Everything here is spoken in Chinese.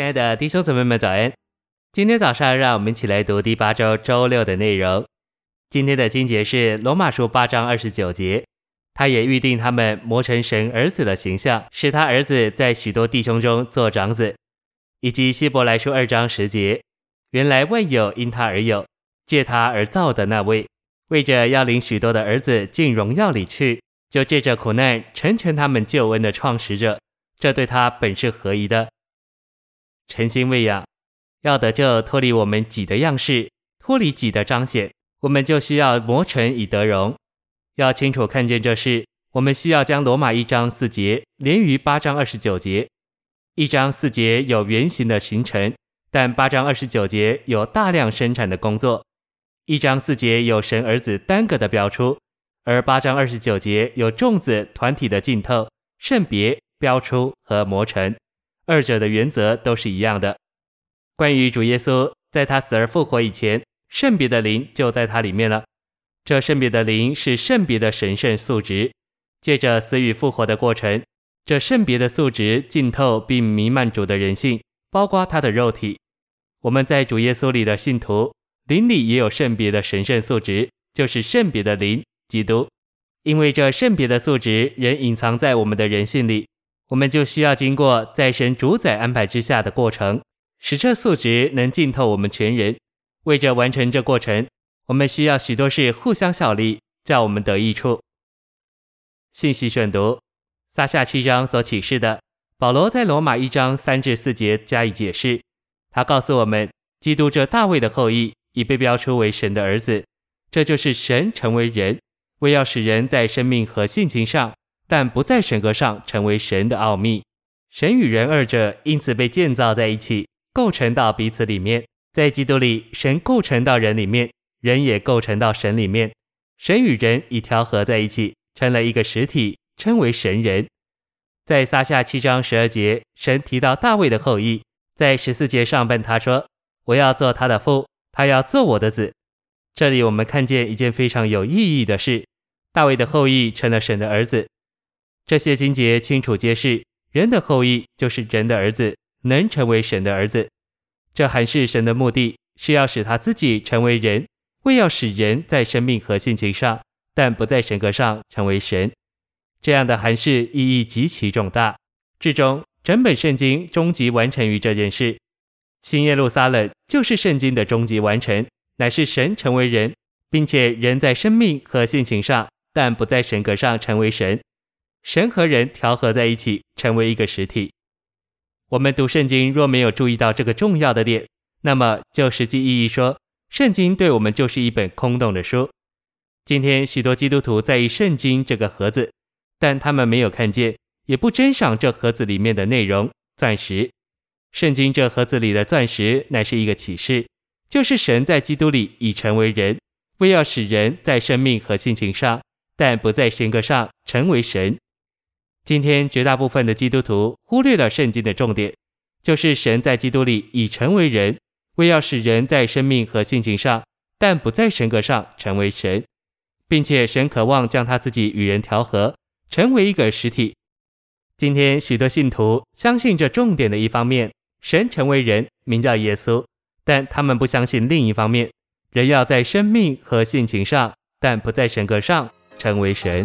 亲爱的弟兄姊妹们，早安！今天早上，让我们一起来读第八周周六的内容。今天的经节是罗马书八章二十九节，他也预定他们磨成神儿子的形象，使他儿子在许多弟兄中做长子。以及希伯来书二章十节，原来万有因他而有，借他而造的那位，为着要领许多的儿子进荣耀里去，就借着苦难成全他们救恩的创始者，这对他本是合宜的。诚心喂养，要得救脱离我们己的样式，脱离己的彰显，我们就需要磨成以得荣。要清楚看见这事，我们需要将罗马一章四节连于八章二十九节。一章四节有圆形的形成，但八章二十九节有大量生产的工作。一章四节有神儿子单个的标出，而八章二十九节有众子团体的浸透、圣别、标出和磨成。二者的原则都是一样的。关于主耶稣，在他死而复活以前，圣别的灵就在他里面了。这圣别的灵是圣别的神圣素质。借着死与复活的过程，这圣别的素质浸透并弥漫主的人性，包括他的肉体。我们在主耶稣里的信徒，灵里也有圣别的神圣素质，就是圣别的灵，基督。因为这圣别的素质仍隐藏在我们的人性里。我们就需要经过在神主宰安排之下的过程，使这素质能浸透我们全人。为着完成这过程，我们需要许多事互相效力，叫我们得益处。信息选读：撒下七章所启示的，保罗在罗马一章三至四节加以解释。他告诉我们，基督这大卫的后裔已被标出为神的儿子，这就是神成为人，为要使人在生命和性情上。但不在神格上成为神的奥秘，神与人二者因此被建造在一起，构成到彼此里面。在基督里，神构成到人里面，人也构成到神里面。神与人已调和在一起，成了一个实体，称为神人。在撒下七章十二节，神提到大卫的后裔，在十四节上半他说：“我要做他的父，他要做我的子。”这里我们看见一件非常有意义的事：大卫的后裔成了神的儿子。这些经节清楚揭示，人的后裔就是人的儿子，能成为神的儿子。这还是神的目的，是要使他自己成为人，为要使人在生命和性情上，但不在神格上成为神。这样的函释意义极其重大。至终，整本圣经终极完成于这件事。新耶路撒冷就是圣经的终极完成，乃是神成为人，并且人在生命和性情上，但不在神格上成为神。神和人调和在一起，成为一个实体。我们读圣经若没有注意到这个重要的点，那么就实际意义说，圣经对我们就是一本空洞的书。今天许多基督徒在意圣经这个盒子，但他们没有看见，也不珍赏这盒子里面的内容——钻石。圣经这盒子里的钻石乃是一个启示，就是神在基督里已成为人，为要使人在生命和性情上，但不在神格上成为神。今天绝大部分的基督徒忽略了圣经的重点，就是神在基督里已成为人，为要使人在生命和性情上，但不在神格上成为神，并且神渴望将他自己与人调和，成为一个实体。今天许多信徒相信这重点的一方面，神成为人，名叫耶稣，但他们不相信另一方面，人要在生命和性情上，但不在神格上成为神。